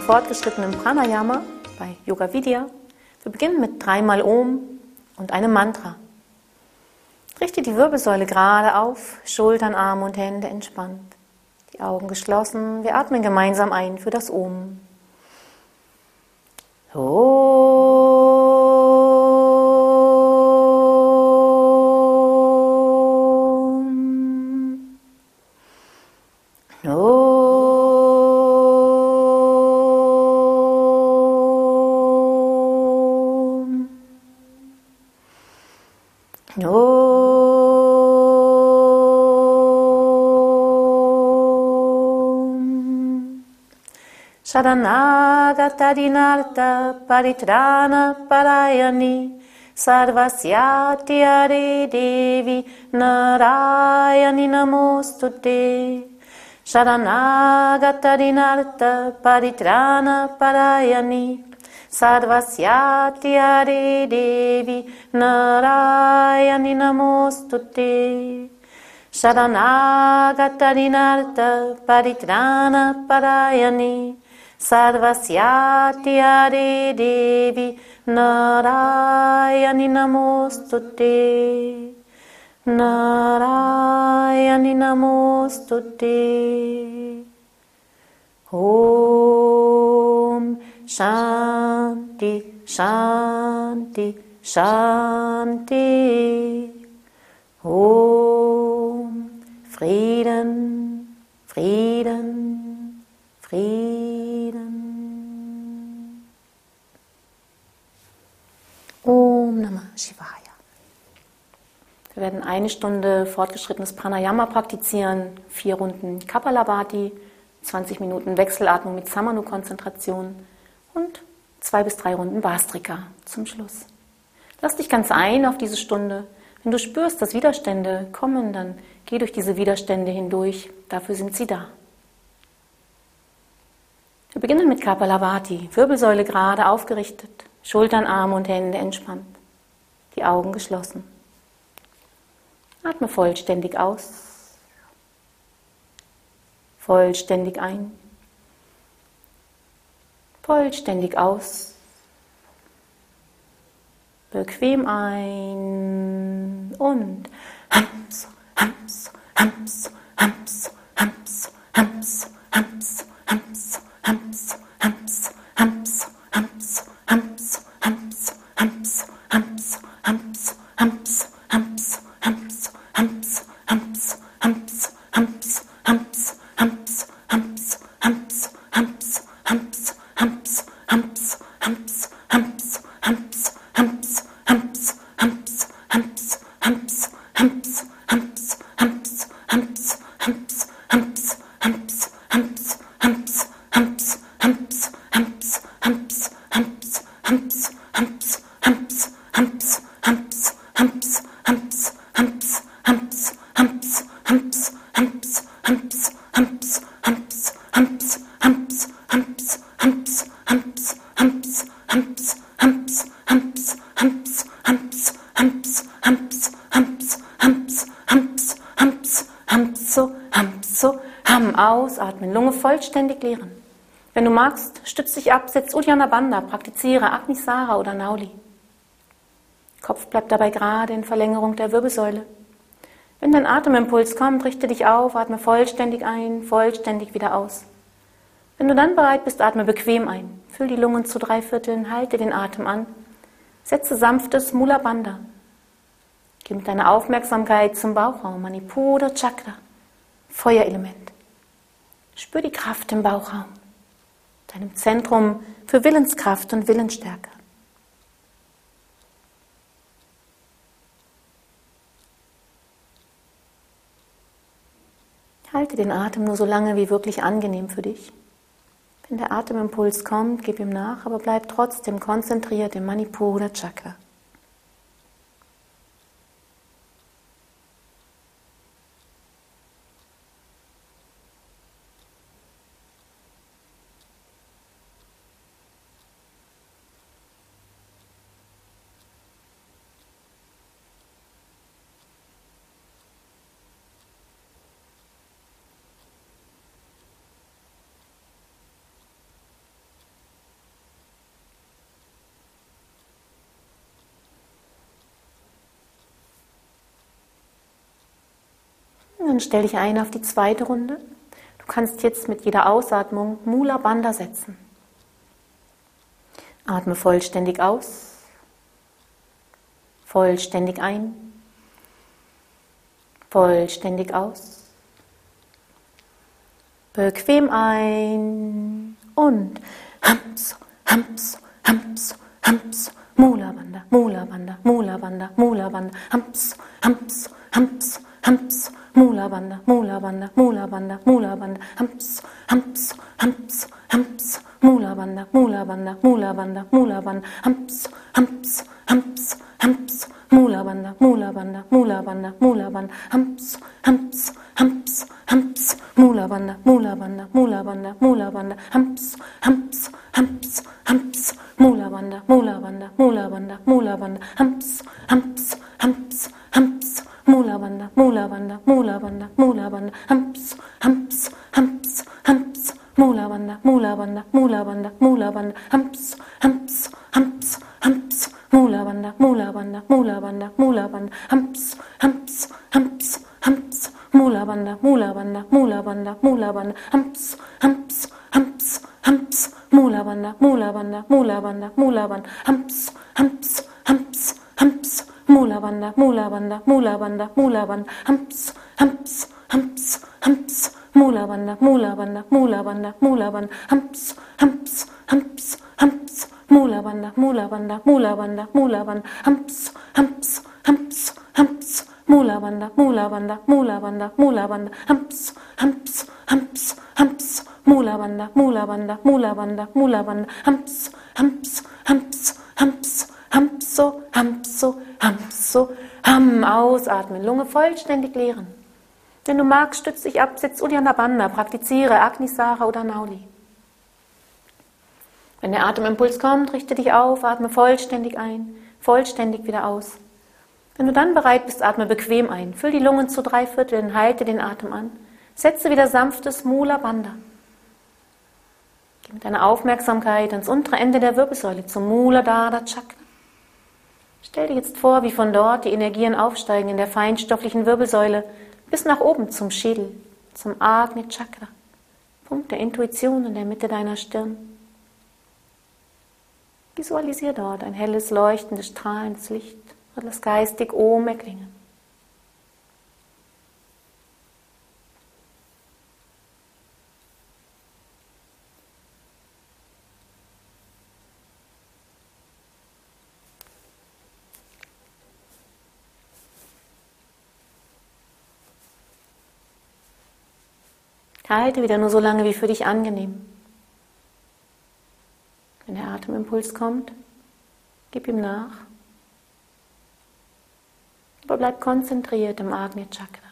zum fortgeschrittenen Pranayama bei Yoga Vidya. Wir beginnen mit dreimal Om und einem Mantra. Richte die Wirbelsäule gerade auf, Schultern, Arme und Hände entspannt. Die Augen geschlossen. Wir atmen gemeinsam ein für das Om. Sharanagatarinarta paritrana parayani sarvasyati are devi narayani namostute Sharanagatarinarta paritrana parayani sarvasyati are devi narayani namostute Sharanagatarinarta paritrana parayani Sarvasyati Adi Devi Narayani Namostute. Narayani Namostute. Om Shanti Shanti Shanti. Om Frieden Frieden Frieden Shivaya. Wir werden eine Stunde fortgeschrittenes Pranayama praktizieren, vier Runden Kapalabhati, 20 Minuten Wechselatmung mit Samanu-Konzentration und zwei bis drei Runden Vastrika zum Schluss. Lass dich ganz ein auf diese Stunde. Wenn du spürst, dass Widerstände kommen, dann geh durch diese Widerstände hindurch. Dafür sind sie da. Wir beginnen mit Kapalabhati, Wirbelsäule gerade aufgerichtet. Schultern, Arme und Hände entspannt, die Augen geschlossen. Atme vollständig aus, vollständig ein, vollständig aus, bequem ein. Und hams, hams, hams, vollständig leeren. Wenn du magst, stütz dich ab, setz Uddiyana Bandha, praktiziere Agnisara oder Nauli. Kopf bleibt dabei gerade in Verlängerung der Wirbelsäule. Wenn dein Atemimpuls kommt, richte dich auf, atme vollständig ein, vollständig wieder aus. Wenn du dann bereit bist, atme bequem ein. Füll die Lungen zu drei Vierteln, halte den Atem an. Setze sanftes Mula Bandha. Geh mit deiner Aufmerksamkeit zum Bauchraum, Manipura Chakra, Feuerelement. Spür die Kraft im Bauchraum deinem Zentrum für Willenskraft und Willensstärke. Halte den Atem nur so lange wie wirklich angenehm für dich. Wenn der Atemimpuls kommt, gib ihm nach, aber bleib trotzdem konzentriert im Manipura Chakra. Dann stell dich ein auf die zweite Runde. Du kannst jetzt mit jeder Ausatmung Mula Bandha setzen. Atme vollständig aus, vollständig ein, vollständig aus, bequem ein. Und hams, hams, hams, hams, Mula Bandha, Mula Bandha, Mula Bandha, Mula Bandha, hams, hams, hams, hams, Mula Bandha, Mula Bandha, Mula Bandha, Mula Bandha, hams, hams, hams, hams, Mula Bandha, Mula Bandha, Mula Bandha, Mula Bandha, hams, hams, hams, hams, Mula Bandha, Mula Bandha, Mula Bandha, Mula Bandha, hams, hams, hams, hams, Mula Bandha, Mula Bandha, Mula Bandha, Mula Bandha, hams, hams, hams, hams, Mula Bandha, Mula Bandha, Mula Bandha, Mula Bandha, hams, hams, hams, hams, mula banda, mula banda, mula banda, mula banda, hamps, hamps, hamps, hamps, mula banda, mula banda, mula banda, mula banda, hamps, hamps, hamps, hamps, mula banda, mula banda, mula banda, mula banda, hamps, hamps, hamps, hamps, mula banda, mula banda, mula banda, mula banda, hamps, hamps, hamps, hamps, mula banda, mula banda, mula banda, mula banda, hamps, hamps, hamps, hamps, Mulabanda, Mulabanda, Mulabanda, Mulabanda, Hamps, Hamps, Hamps, Hamps, Mulabanda, Mulabanda, Mulabanda, Mulabanda, Hamps, Hamps, Hamps, Hamps, Mulabanda, Mulabanda, Mulabanda, Mulabanda, Hamps, Hamps, Hamps, Hamps, Mulabanda, Mulabanda, Mulabanda, Mulabanda, Hamps, Hamps, Hamps, Hamps, Mulabanda, Mulabanda, Mulabanda, Mulabanda, Hamps, Hamps, Hamps, Hamps, Hams, hamso, hamso, hamso, ham, ausatmen, Lunge vollständig leeren. Wenn du magst, stütz dich ab, sitz Uddiyana praktiziere Agnisara oder Nauli. Wenn der Atemimpuls kommt, richte dich auf, atme vollständig ein, vollständig wieder aus. Wenn du dann bereit bist, atme bequem ein, füll die Lungen zu drei Vierteln, halte den Atem an, setze wieder sanftes Mula Bandha. Geh mit deiner Aufmerksamkeit ans untere Ende der Wirbelsäule zum Mula Dada Chakra. Stell dir jetzt vor, wie von dort die Energien aufsteigen in der feinstofflichen Wirbelsäule bis nach oben zum Schädel, zum Agni Chakra, Punkt der Intuition in der Mitte deiner Stirn. Visualisier dort ein helles, leuchtendes, strahlendes Licht, alles geistig Om erklingen. Halte wieder nur so lange wie für dich angenehm. Wenn der Atemimpuls kommt, gib ihm nach. Aber bleib konzentriert im Agni Chakra.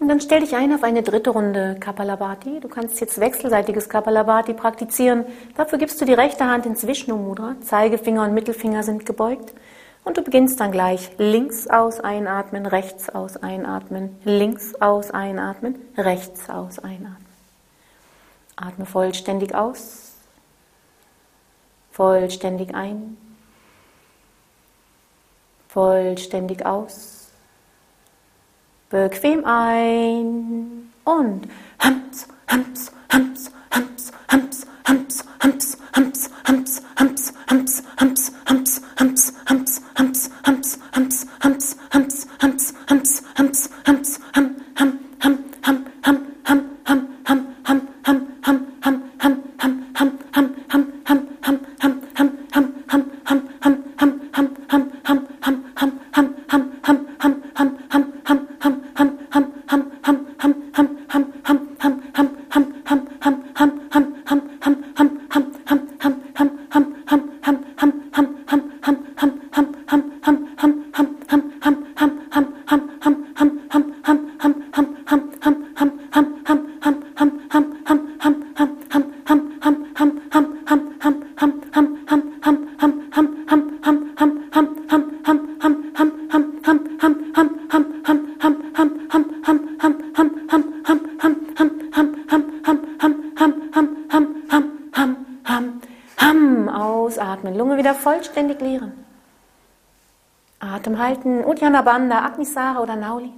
Und dann stell dich ein auf eine dritte Runde Kapalabhati. Du kannst jetzt wechselseitiges Kapalabhati praktizieren. Dafür gibst du die rechte Hand ins Vishnu Mudra. Zeigefinger und Mittelfinger sind gebeugt. Und du beginnst dann gleich links aus einatmen, rechts aus einatmen, links aus einatmen, rechts aus einatmen. Atme vollständig aus, vollständig ein, vollständig aus bequem ein und hams, hams, Atem halten, Uddiyana Bandha, Agnisara oder Nauli.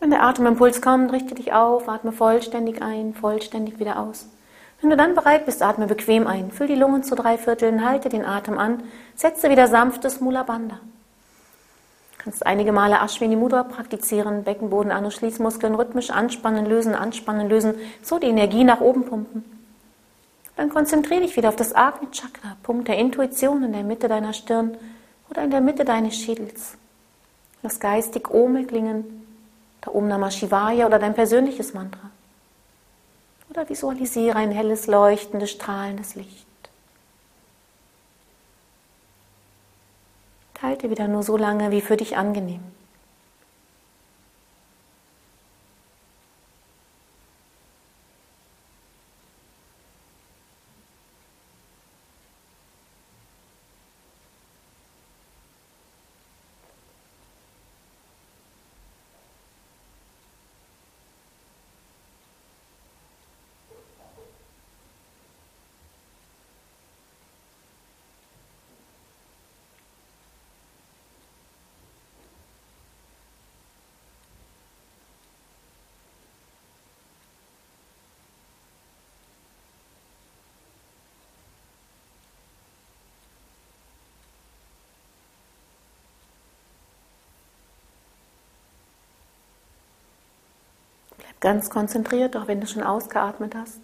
Wenn der Atemimpuls kommt, richte dich auf, atme vollständig ein, vollständig wieder aus. Wenn du dann bereit bist, atme bequem ein. Füll die Lungen zu drei Vierteln, halte den Atem an, setze wieder sanftes Mula Bandha. Du kannst einige Male Ashwini Mudra praktizieren, Beckenboden an- und Schließmuskeln rhythmisch anspannen, lösen, anspannen, lösen, so die Energie nach oben pumpen. Dann konzentriere dich wieder auf das Agni Chakra, Punkt der Intuition in der Mitte deiner Stirn oder in der Mitte deines Schädels. Lass geistig Ome klingen, der Om Namah Shivaya oder dein persönliches Mantra. Oder visualisiere ein helles, leuchtendes, strahlendes Licht. Halte wieder nur so lange, wie für dich angenehm. Ganz konzentriert, auch wenn du schon ausgeatmet hast.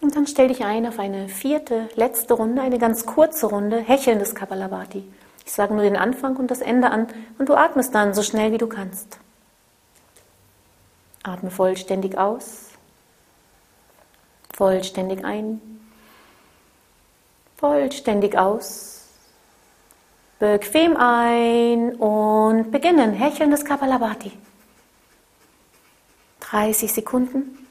Und dann stell dich ein auf eine vierte, letzte Runde, eine ganz kurze Runde, hechelndes Kapalabhati. Ich sage nur den Anfang und das Ende an und du atmest dann so schnell wie du kannst. Atme vollständig aus, vollständig ein, vollständig aus. Bequem ein und beginnen. Hechelndes Kapalabhati. 30 Sekunden.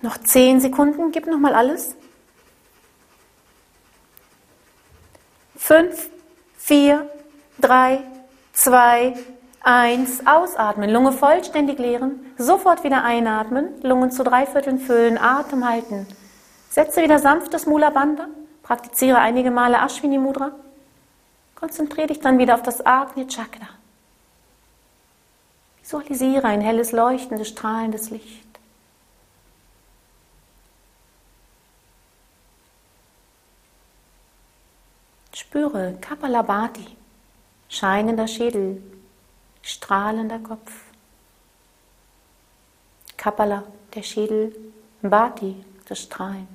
Noch 10 Sekunden. Gib noch mal alles. Fünf, vier, drei, zwei, eins. Ausatmen. Lunge vollständig leeren. Sofort wieder einatmen. Lungen zu drei Vierteln füllen. Atem halten. Setze wieder sanftes Mula Bandha. Praktiziere einige Male Ashwini Mudra. Konzentriere dich dann wieder auf das Agni Chakra. Visualisiere ein helles, leuchtendes, strahlendes Licht. Spüre Kapalabhati, scheinender Schädel, strahlender Kopf. Kapala, der Schädel, Bhati, das Strahlen.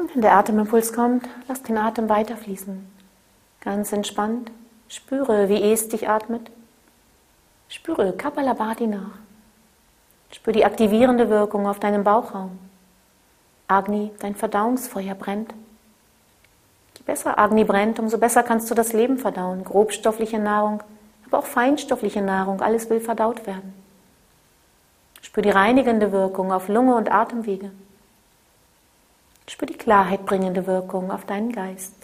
Und wenn der Atemimpuls kommt, lass den Atem weiterfließen. Ganz entspannt. Spüre, wie es dich atmet. Spüre Kapalabhati nach. Spüre die aktivierende Wirkung auf deinem Bauchraum. Agni, dein Verdauungsfeuer brennt. Je besser Agni brennt, umso besser kannst du das Leben verdauen. Grobstoffliche Nahrung, aber auch feinstoffliche Nahrung, alles will verdaut werden. Spür die reinigende Wirkung auf Lunge und Atemwege. Spür die Klarheit bringende Wirkung auf deinen Geist.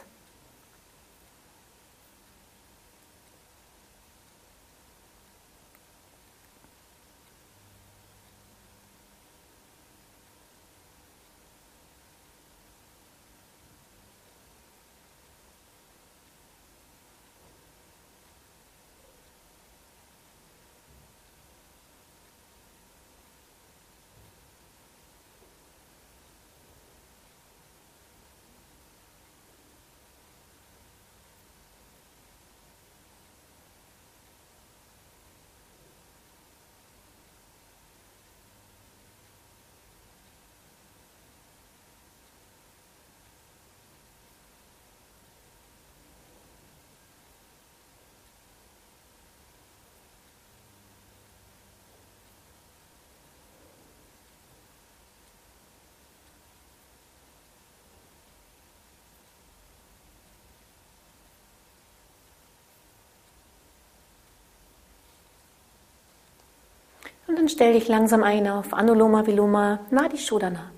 Und dann stell dich langsam ein auf Anuloma Viloma Nadi Shodhana.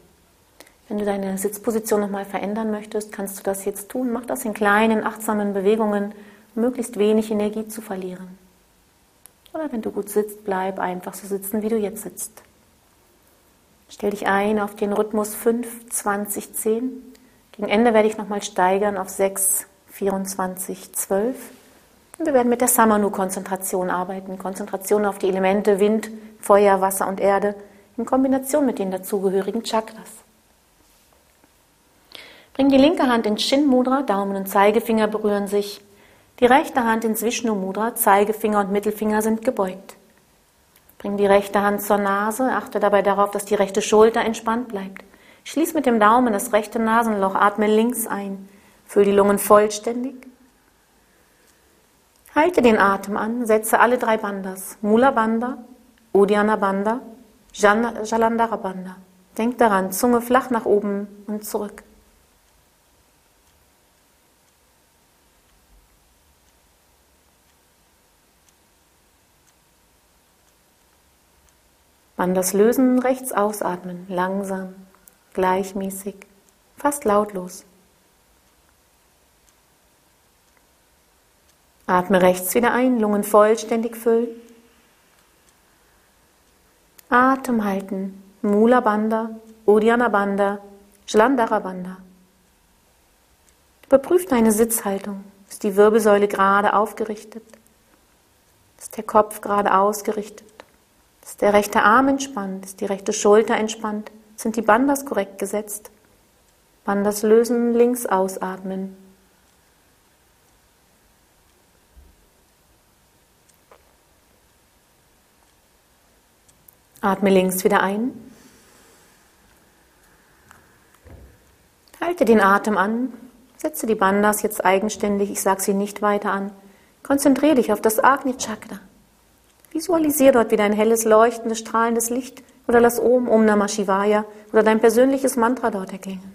Wenn du deine Sitzposition nochmal verändern möchtest, kannst du das jetzt tun. Mach das in kleinen, achtsamen Bewegungen, um möglichst wenig Energie zu verlieren. Oder wenn du gut sitzt, bleib einfach so sitzen, wie du jetzt sitzt. Stell dich ein auf den Rhythmus 5, 20, 10. Gegen Ende werde ich nochmal steigern auf 6, 24, 12. Und wir werden mit der Samanu-Konzentration arbeiten. Konzentration auf die Elemente Wind, Feuer, Wasser und Erde in Kombination mit den dazugehörigen Chakras. Bring die linke Hand ins Shin Mudra, Daumen und Zeigefinger berühren sich. Die rechte Hand ins Vishnu Mudra, Zeigefinger und Mittelfinger sind gebeugt. Bring die rechte Hand zur Nase, achte dabei darauf, dass die rechte Schulter entspannt bleibt. Schließ mit dem Daumen das rechte Nasenloch, atme links ein. Füll die Lungen vollständig. Halte den Atem an, setze alle drei Bandas. Mula Banda, Uddiyana Banda, Jalandhara Banda. Denk daran, Zunge flach nach oben und zurück. Bandas lösen, rechts ausatmen, langsam, gleichmäßig, fast lautlos. Atme rechts wieder ein, Lungen vollständig füllen. Atem halten, Mula Bandha, Uddiyana Bandha, Jalandhara Bandha. Überprüf deine Sitzhaltung. Ist die Wirbelsäule gerade aufgerichtet? Ist der Kopf gerade ausgerichtet? Ist der rechte Arm entspannt? Ist die rechte Schulter entspannt? Sind die Bandas korrekt gesetzt? Bandas lösen, links ausatmen. Atme links wieder ein. Halte den Atem an. Setze die Bandas jetzt eigenständig, ich sage sie nicht weiter an. Konzentriere dich auf das Agni Chakra. Visualisier dort wieder ein helles, leuchtendes, strahlendes Licht oder lass Om, Om Namah Shivaya oder dein persönliches Mantra dort erklingen.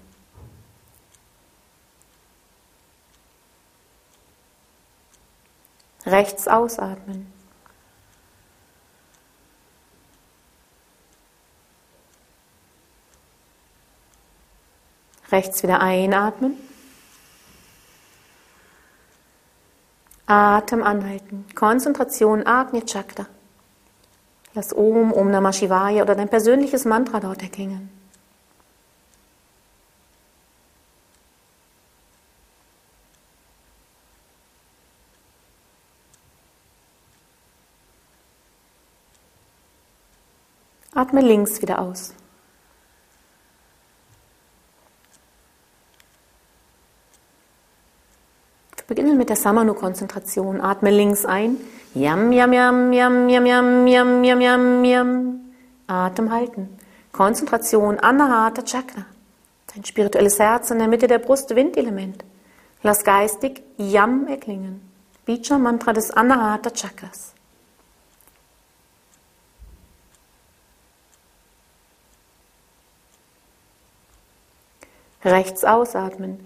Rechts ausatmen. Rechts wieder einatmen. Atem anhalten. Konzentration Agni Chakra. Lass Om, Om Namah Shivaya oder dein persönliches Mantra dort erklingen. Atme links wieder aus. Beginnen mit der Samanu-Konzentration. Atme links ein. Yam, yam, yam, yam, yam, yam, yam, yam, yam, yam. Atem halten. Konzentration Anahata Chakra. Dein spirituelles Herz in der Mitte der Brust, Windelement. Lass geistig Yam erklingen. Bija Mantra des Anahata Chakras. Rechts ausatmen.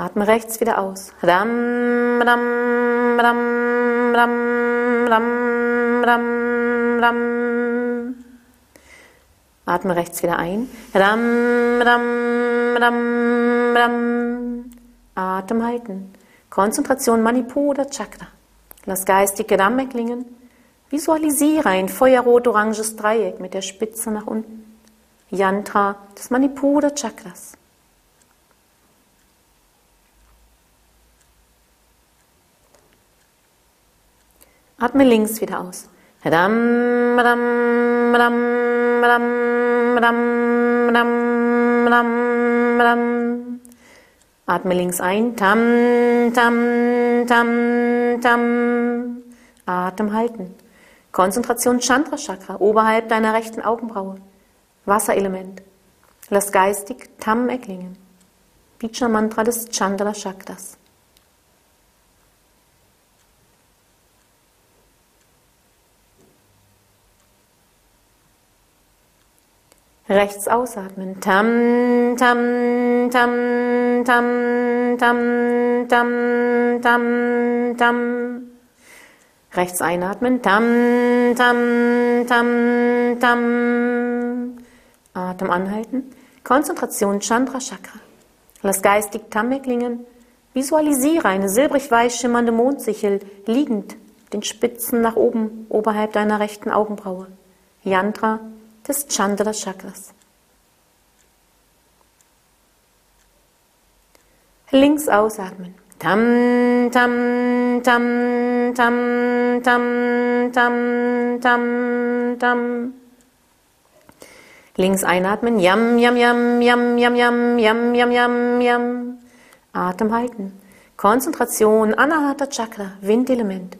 Atme rechts wieder aus. Ram, ram, ram, ram, ram, ram, ram. Atme rechts wieder ein. Ram, ram, ram, ram. Atem halten. Konzentration Manipura Chakra. Lass geistige Ram klingen. Visualisiere ein feuerrot-oranges Dreieck mit der Spitze nach unten. Yantra des Manipura Chakras. Atme links wieder aus. Atme links ein. Tam, tam, tam, tam. Atem halten. Konzentration Chandra Chakra, oberhalb deiner rechten Augenbraue. Wasserelement. Lass geistig Tam erklingen. Bija Mantra des Chandra Chakras. Rechts ausatmen. Tam, tam, tam, tam, tam, tam, tam, tam. Rechts einatmen. Tam, tam, tam, tam. Atem anhalten. Konzentration Chandra Chakra. Lass geistig Tam klingen. Visualisiere eine silbrig weiß schimmernde Mondsichel liegend, den Spitzen nach oben, oberhalb deiner rechten Augenbraue. Yantra des Chandra Chakras. Links ausatmen. Tam, tam, tam, tam, tam, tam, tam, tam. Links einatmen. Yam, yam, yam, yam, yam, yam, yam, yam, yam, yam. Atem halten. Konzentration, Anahata Chakra, Windelement.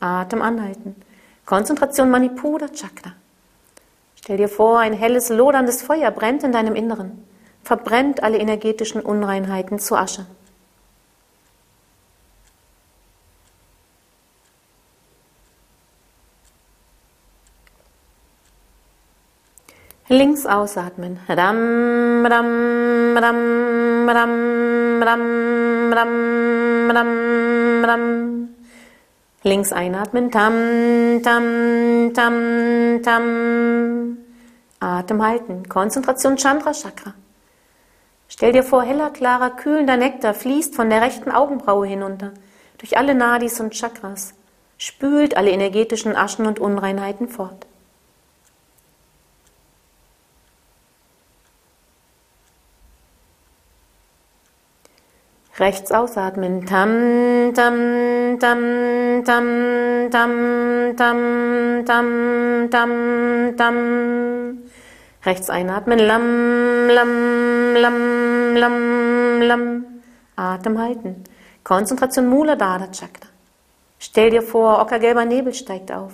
Atem anhalten. Konzentration Manipura Chakra. Stell dir vor, ein helles, loderndes Feuer brennt in deinem Inneren, verbrennt alle energetischen Unreinheiten zu Asche. Links ausatmen. Ram, ram, ram, ram, ram, ram, ram, ram. Links einatmen. Tam, tam, tam, tam. Atem halten. Konzentration Chandra Chakra. Stell dir vor, heller, klarer, kühlender Nektar fließt von der rechten Augenbraue hinunter, durch alle Nadis und Chakras, spült alle energetischen Aschen und Unreinheiten fort. Rechts ausatmen. Tam, tam, tam, tam, tam, tam, tam, tam, tam. Rechts einatmen. Lam, lam, lam, lam, lam. Atem halten. Konzentration Muladhara Chakra. Stell dir vor, ockergelber Nebel steigt auf.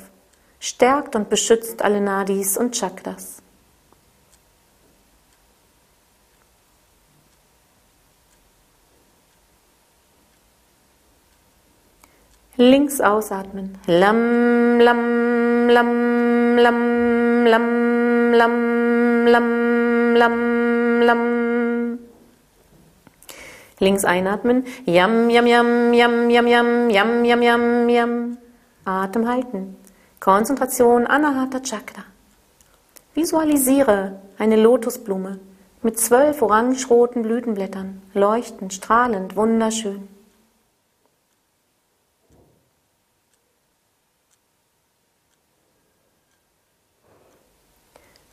Stärkt und beschützt alle Nadis und Chakras. Links ausatmen. Lam, lam, lam, lam, lam, lam, lam, lam, lam. Links einatmen. Yam, yam, yam, yam, yam, yam, yam, yam, yam, yam. Atem halten. Konzentration Anahata Chakra. Visualisiere eine Lotusblume mit zwölf orange-roten Blütenblättern, leuchtend, strahlend, wunderschön.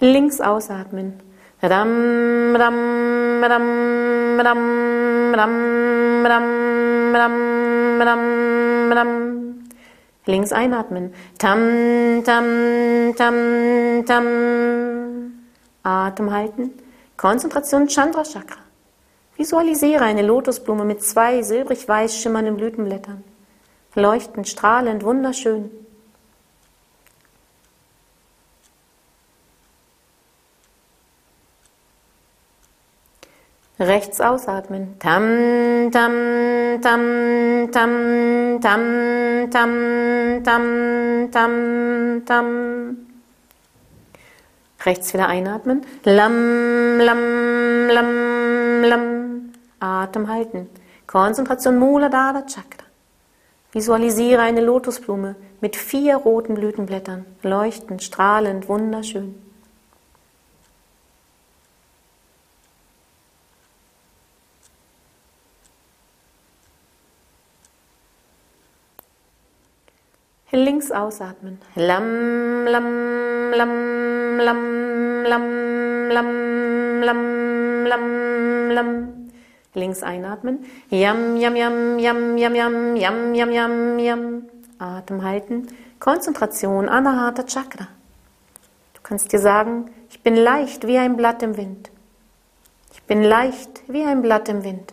Links ausatmen. Links einatmen. Tam, tam, tam, tam. Atem halten. Konzentration Chandra Chakra. Visualisiere eine Lotusblume mit zwei silbrig weiß schimmernden Blütenblättern. Leuchtend, strahlend, wunderschön. Rechts ausatmen. Tam, tam, tam, tam, tam, tam, tam, tam, tam. Rechts wieder einatmen. Lam, lam, lam, lam. Atem halten. Konzentration Muladhara Chakra. Visualisiere eine Lotusblume mit vier roten Blütenblättern, leuchtend, strahlend, wunderschön. Links ausatmen. Lam, lam, lam, lam, lam, lam, lam, lam, lam. Links einatmen. Yam, yam, yam, yam, yam, yam, yam, yam, yam, yam. Atem halten. Konzentration, Anahata Chakra. Du kannst dir sagen, ich bin leicht wie ein Blatt im Wind. Ich bin leicht wie ein Blatt im Wind.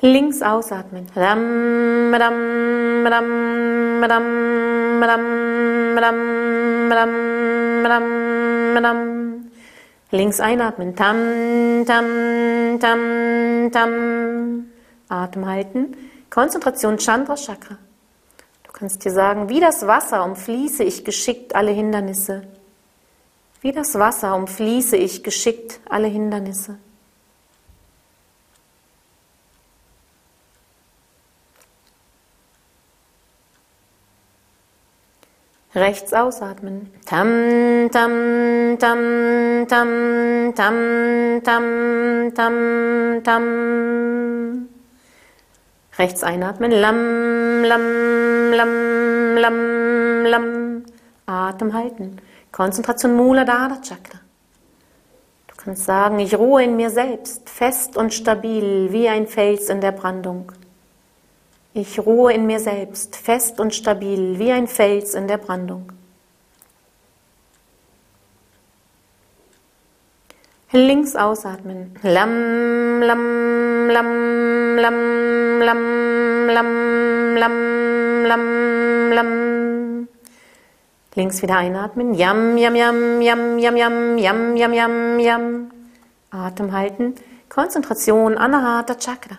Links ausatmen. Links einatmen. Tam, tam, tam, tam. Atem halten. Konzentration Chandra Chakra. Du kannst dir sagen, wie das Wasser umfließe ich geschickt alle Hindernisse. Wie das Wasser umfließe ich geschickt alle Hindernisse. Rechts ausatmen. Tam, tam, tam, tam, tam, tam, tam, tam. Rechts einatmen. Lam, lam, lam, lam, lam. Atem halten. Konzentration Muladhara Chakra. Du kannst sagen, ich ruhe in mir selbst, fest und stabil wie ein Fels in der Brandung. Ich ruhe in mir selbst, fest und stabil wie ein Fels in der Brandung. Links ausatmen. Lam, lam, lam, lam, lam, lam, lam, lam, lam. Links wieder einatmen. Yam, yam, yam, yam, yam, yam, yam, yam, yam, yam. Atem halten. Konzentration, Anahata Chakra.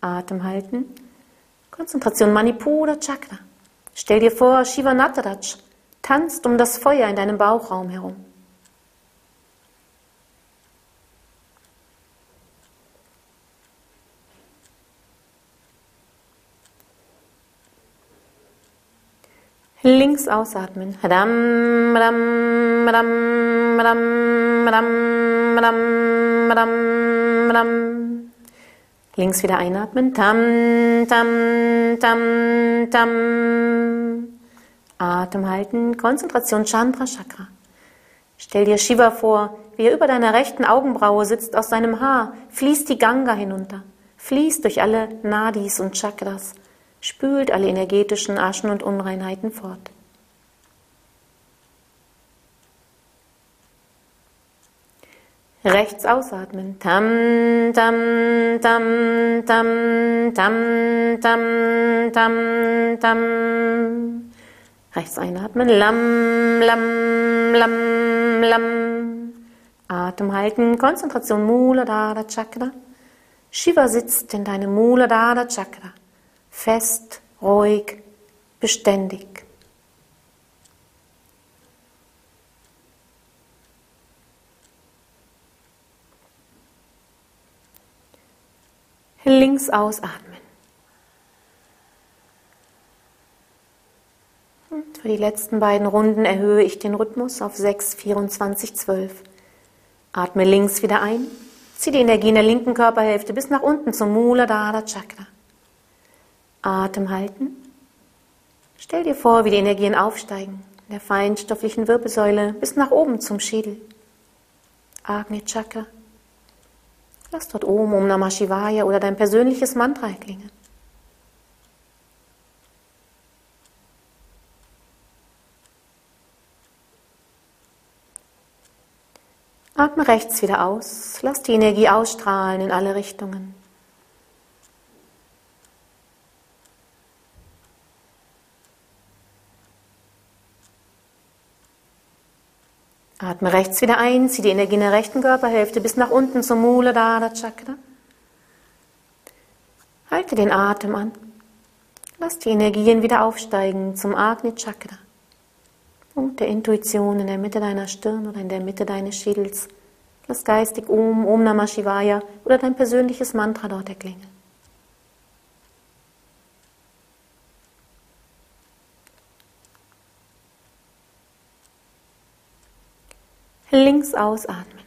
Atem halten. Konzentration Manipura Chakra. Stell dir vor, Shiva Nataraj tanzt um das Feuer in deinem Bauchraum herum. Links ausatmen. Ram, ram, ram, ram, ram, ram, ram, ram. Links wieder einatmen. Tam, tam, tam, tam. Atem halten. Konzentration Chandra Chakra. Stell dir Shiva vor, wie er über deiner rechten Augenbraue sitzt, aus seinem Haar fließt die Ganga hinunter, fließt durch alle Nadis und Chakras, spült alle energetischen Aschen und Unreinheiten fort. Rechts ausatmen. Tam, tam, tam, tam, tam, tam, tam, tam. Rechts einatmen. Lam, lam, lam, lam. Atem halten. Konzentration. Muladhara Chakra. Shiva sitzt in deinem Muladhara Chakra. Fest, ruhig, beständig. Links ausatmen. Und für die letzten beiden Runden erhöhe ich den Rhythmus auf 6, 24, 12. Atme links wieder ein. Zieh die Energie in der linken Körperhälfte bis nach unten zum Muladhara Chakra. Atem halten. Stell dir vor, wie die Energien aufsteigen in der feinstofflichen Wirbelsäule bis nach oben zum Schädel. Agni Chakra. Lass dort oben um Namah Shivaya oder dein persönliches Mantra klingen. Atme rechts wieder aus. Lass die Energie ausstrahlen in alle Richtungen. Atme rechts wieder ein, zieh die Energie in der rechten Körperhälfte bis nach unten zum Muladhara Chakra. Halte den Atem an. Lass die Energien wieder aufsteigen zum Agni Chakra. Punkt der Intuition in der Mitte deiner Stirn oder in der Mitte deines Schädels. Lass geistig Om, Om Namah Shivaya oder dein persönliches Mantra dort erklingen. Links ausatmen.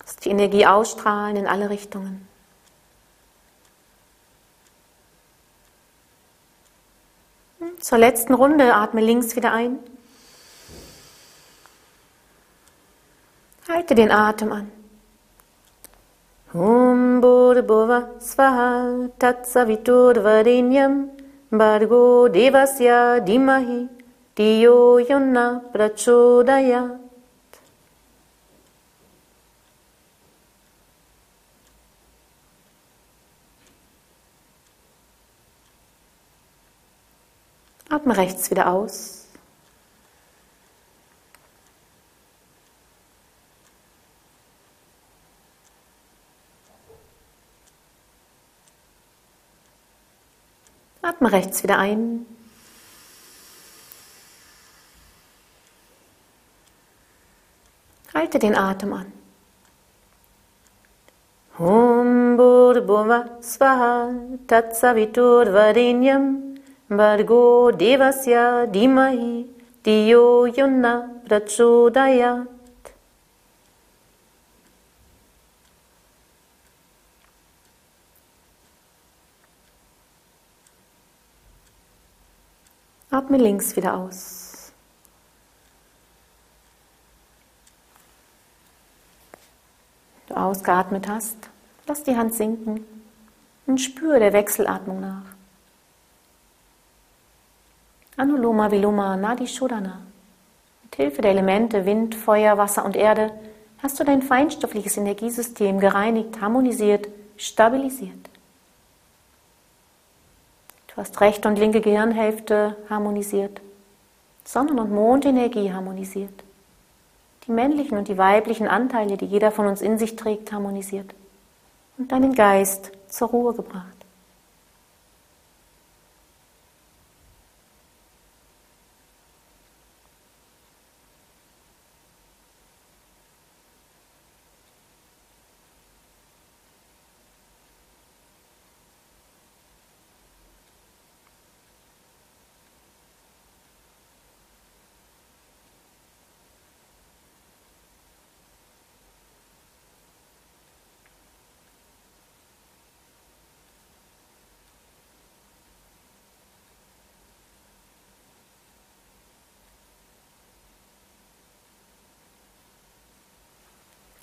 Lass die Energie ausstrahlen in alle Richtungen. Zur letzten Runde atme links wieder ein. Halte den Atem an. Om Bodhibova Svaha Tatsavitur Varenyam Bargo Devasya Dimahi Diyo Yonna Prachodayat. Atme rechts wieder aus. Atme rechts wieder ein. Halte den Atem an. Om Bhurbhuva Svaha Tatsavitur Varenyam Bargo Devasya Dimahi Diyo Yonna Prachodayat Atme links wieder aus. du ausgeatmet hast, lass die Hand sinken und spüre der Wechselatmung nach. Anuloma Viloma Nadi Shodana. Mit Hilfe der Elemente Wind, Feuer, Wasser und Erde hast du dein feinstoffliches Energiesystem gereinigt, harmonisiert, stabilisiert. Du hast rechte und linke Gehirnhälfte harmonisiert, Sonnen- und Mondenergie harmonisiert die männlichen und die weiblichen Anteile, die jeder von uns in sich trägt, harmonisiert und deinen Geist zur Ruhe gebracht.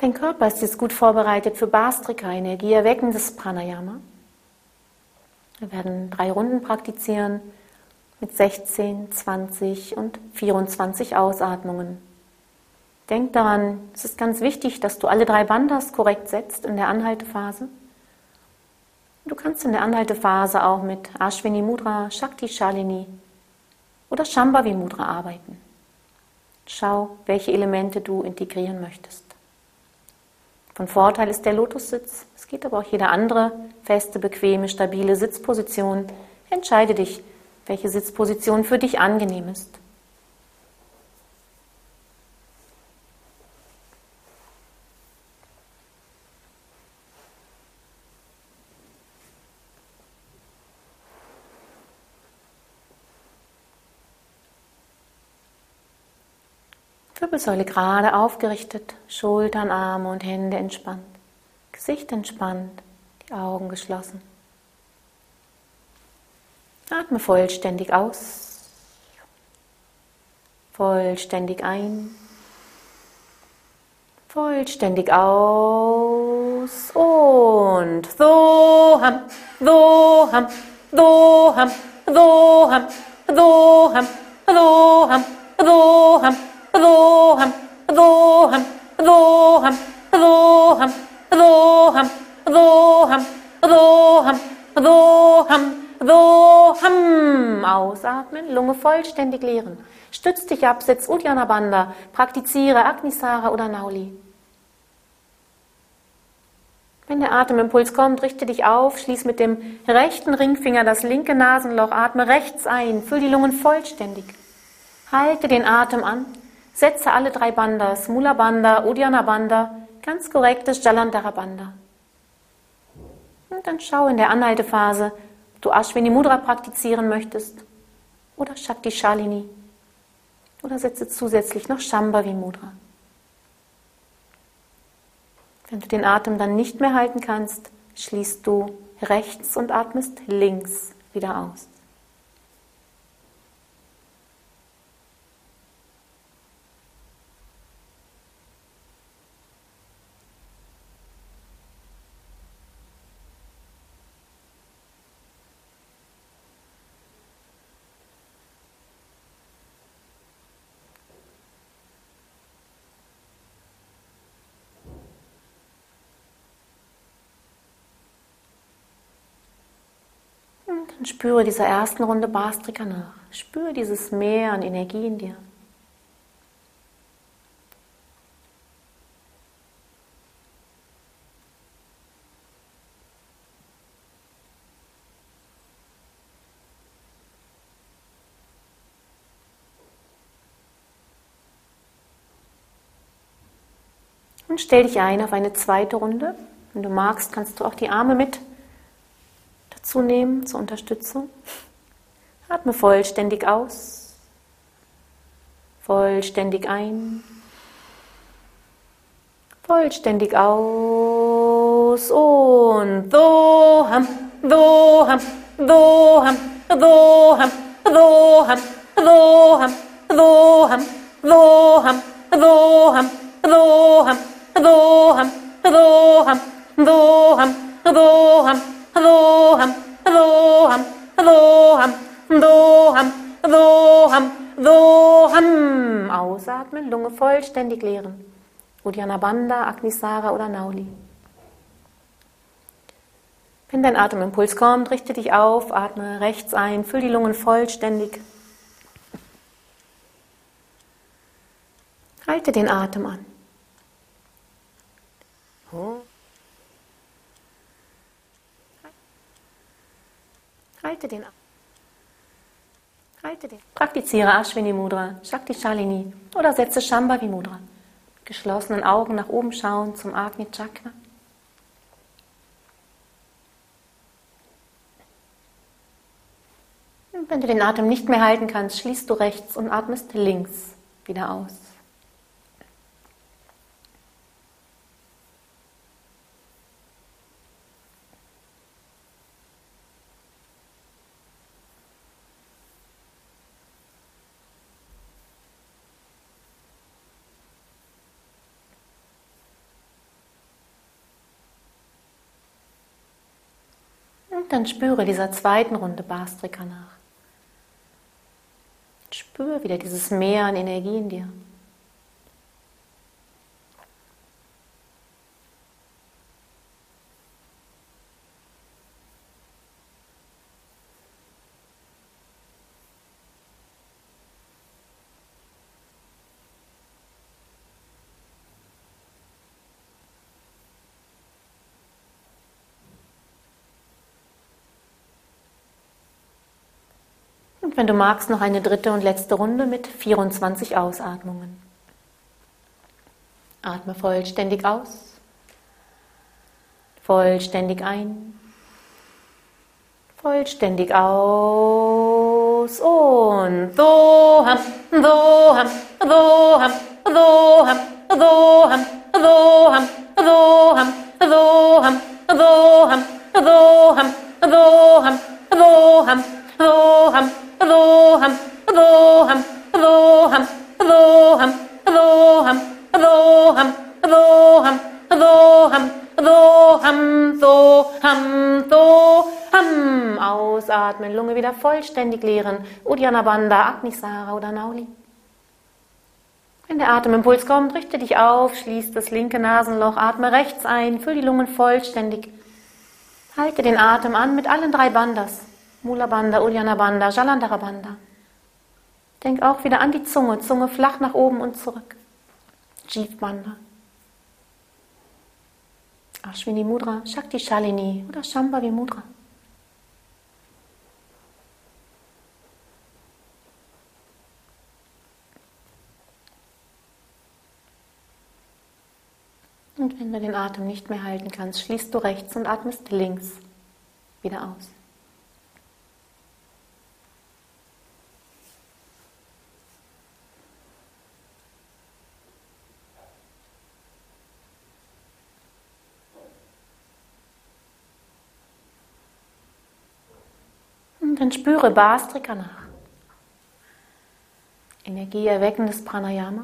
Dein Körper ist jetzt gut vorbereitet für Bastrika, energieerweckendes Pranayama. Wir werden drei Runden praktizieren mit 16, 20 und 24 Ausatmungen. Denk daran, es ist ganz wichtig, dass du alle drei Bandas korrekt setzt in der Anhaltephase. Du kannst in der Anhaltephase auch mit Ashwini Mudra, Shakti Shalini oder Shambhavi Mudra arbeiten. Schau, welche Elemente du integrieren möchtest. Von Vorteil ist der Lotussitz. Es geht aber auch jede andere feste, bequeme, stabile Sitzposition. Entscheide dich, welche Sitzposition für dich angenehm ist. Wirbelsäule gerade aufgerichtet, Schultern, Arme und Hände entspannt, Gesicht entspannt, die Augen geschlossen. Atme vollständig aus, vollständig ein, vollständig aus und Doham, Doham, Doham, Doham, Doham, Doham, Doham, Doham. Soham, Soham, Soham, Soham, Soham, Soham, Soham, so, ham, ausatmen, Lunge vollständig leeren. Stütz dich ab, setz Uddiyana Bandha, praktiziere Agnisara oder Nauli. Wenn der Atemimpuls kommt, richte dich auf, schließ mit dem rechten Ringfinger das linke Nasenloch, atme rechts ein, füll die Lungen vollständig. Halte den Atem an, setze alle drei Bandas, Mula Bandha, Uddiyana Bandha, ganz korrektes Jalandhara Bandha. Und dann schau in der Anhaltephase, du Ashwini Mudra praktizieren möchtest oder Shakti Shalini oder setze zusätzlich noch Shambhavi Mudra. Wenn du den Atem dann nicht mehr halten kannst, schließt du rechts und atmest links wieder aus. Und spüre dieser ersten Runde Bastrika nach. Spüre dieses Meer an Energie in dir. Und stell dich ein auf eine zweite Runde. Wenn du magst, kannst du auch die Arme mit dazu nehmen zur Unterstützung. Atme vollständig aus, vollständig ein, vollständig aus und Doham, Doham, Doham, Doham, Doham, Doham, Doham, Doham, Doham, Doham, Doham, Doham, Doham, Doham, Doham, Doham, Doham, Doham, Doham, Doham. Ausatmen, Lunge vollständig leeren. Uddiyana Bandha, Agnisara oder Nauli. Wenn dein Atemimpuls kommt, richte dich auf, atme rechts ein, füll die Lungen vollständig. Halte den Atem an. Halte den Halte den. Praktiziere Ashwini Mudra, Shakti Shalini oder setze Shambhavi Mudra. Geschlossenen Augen nach oben schauen zum Agni Chakra. Und wenn du den Atem nicht mehr halten kannst, schließt du rechts und atmest links wieder aus. Und dann spüre dieser zweiten Runde Bastrika nach. Spüre wieder dieses Meer an Energie in dir. Und wenn du magst, noch eine dritte und letzte Runde mit 24 Ausatmungen. Atme vollständig aus, vollständig ein, vollständig aus und Doham, Doham, Doham, Doham, Doham, Doham, Doham, Doham, Doham, Doham, Doham, Doham, Doham, Roham, Roham, Roham, Roham, Roham, Roham, Roham, Roham, Roham, Roham, Roham. Ausatmen, Lunge wieder vollständig leeren. Uddiyana Bandha, Agnisara oder Nauli. Wenn der Atemimpuls kommt, richte dich auf, schließ das linke Nasenloch, atme rechts ein, füll die Lungen vollständig. Halte den Atem an mit allen drei Bandas. Mula Bandha, Uddiyana. Denk auch wieder an die Zunge, Zunge flach nach oben und zurück. Jeev Bandha. Ashwini Mudra, Shakti Shalini oder Shambhavi Mudra. Und wenn du den Atem nicht mehr halten kannst, schließt du rechts und atmest links wieder aus. Dann spüre Bastrika nach. Energieerweckendes Pranayama.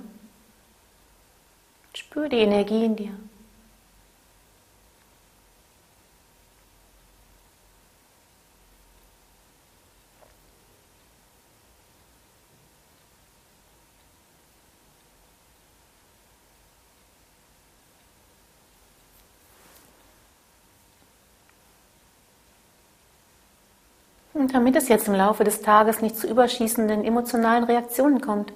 Spüre die Energie in dir. Und damit es jetzt im Laufe des Tages nicht zu überschießenden emotionalen Reaktionen kommt,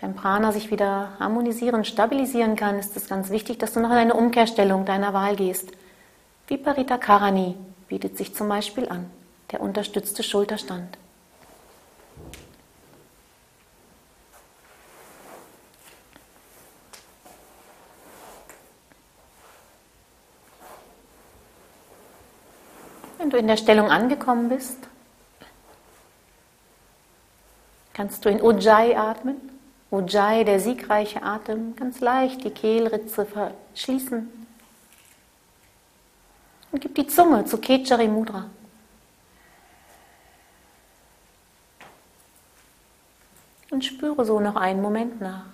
dein Prana sich wieder harmonisieren, stabilisieren kann, ist es ganz wichtig, dass du noch in eine Umkehrstellung deiner Wahl gehst. Viparita Karani bietet sich zum Beispiel an, der unterstützte Schulterstand. Du in der Stellung angekommen bist, kannst du in Ujjayi atmen. Ujjayi, der siegreiche Atem, ganz leicht die Kehlritze verschließen. Und gib die Zunge zu Kechari Mudra. Und spüre so noch einen Moment nach.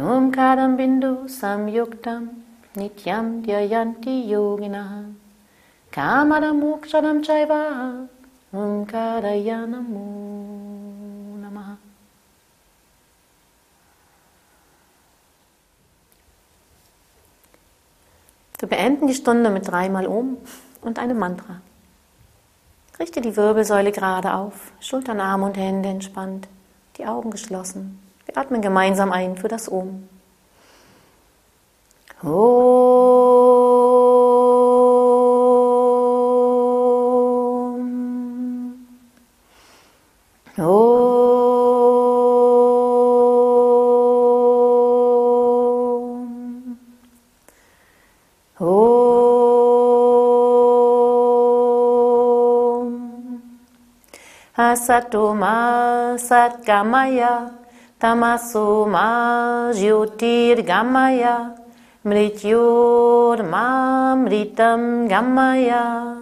Omkaram Bindu Samyuktam Nityam Dhyayanti Yogina Kamaram Moksharam Chaiva Omkaraya Namo Namaha Wir beenden die Stunde mit dreimal Om und einem Mantra. Richte die Wirbelsäule gerade auf, Schultern, Arme und Hände entspannt, die Augen geschlossen. Wir atmen gemeinsam ein für das Om. Om. Om. Om. Asatoma Satgamaya Tamaso ma jyotir gamaya mrityor ma mritam gamaya.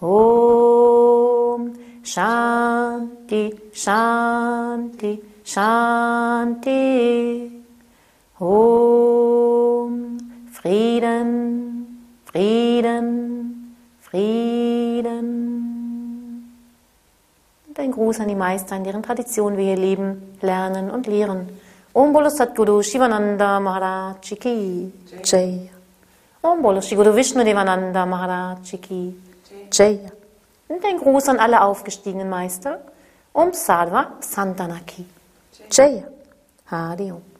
Om Shanti Shanti Shanti. Om Frieden, Frieden, Frieden. Und ein Gruß an die Meister, in deren Tradition wir hier leben, lernen und lehren. Om Bolo Satguru Shivananda Maharaj Ki Jai. Om Bolo Shri Guru Vishnu Devananda Maharaj Ki Jai. Und ein Gruß an alle aufgestiegenen Meister. Om Sarva Santanaki. Jaya. Hari Om.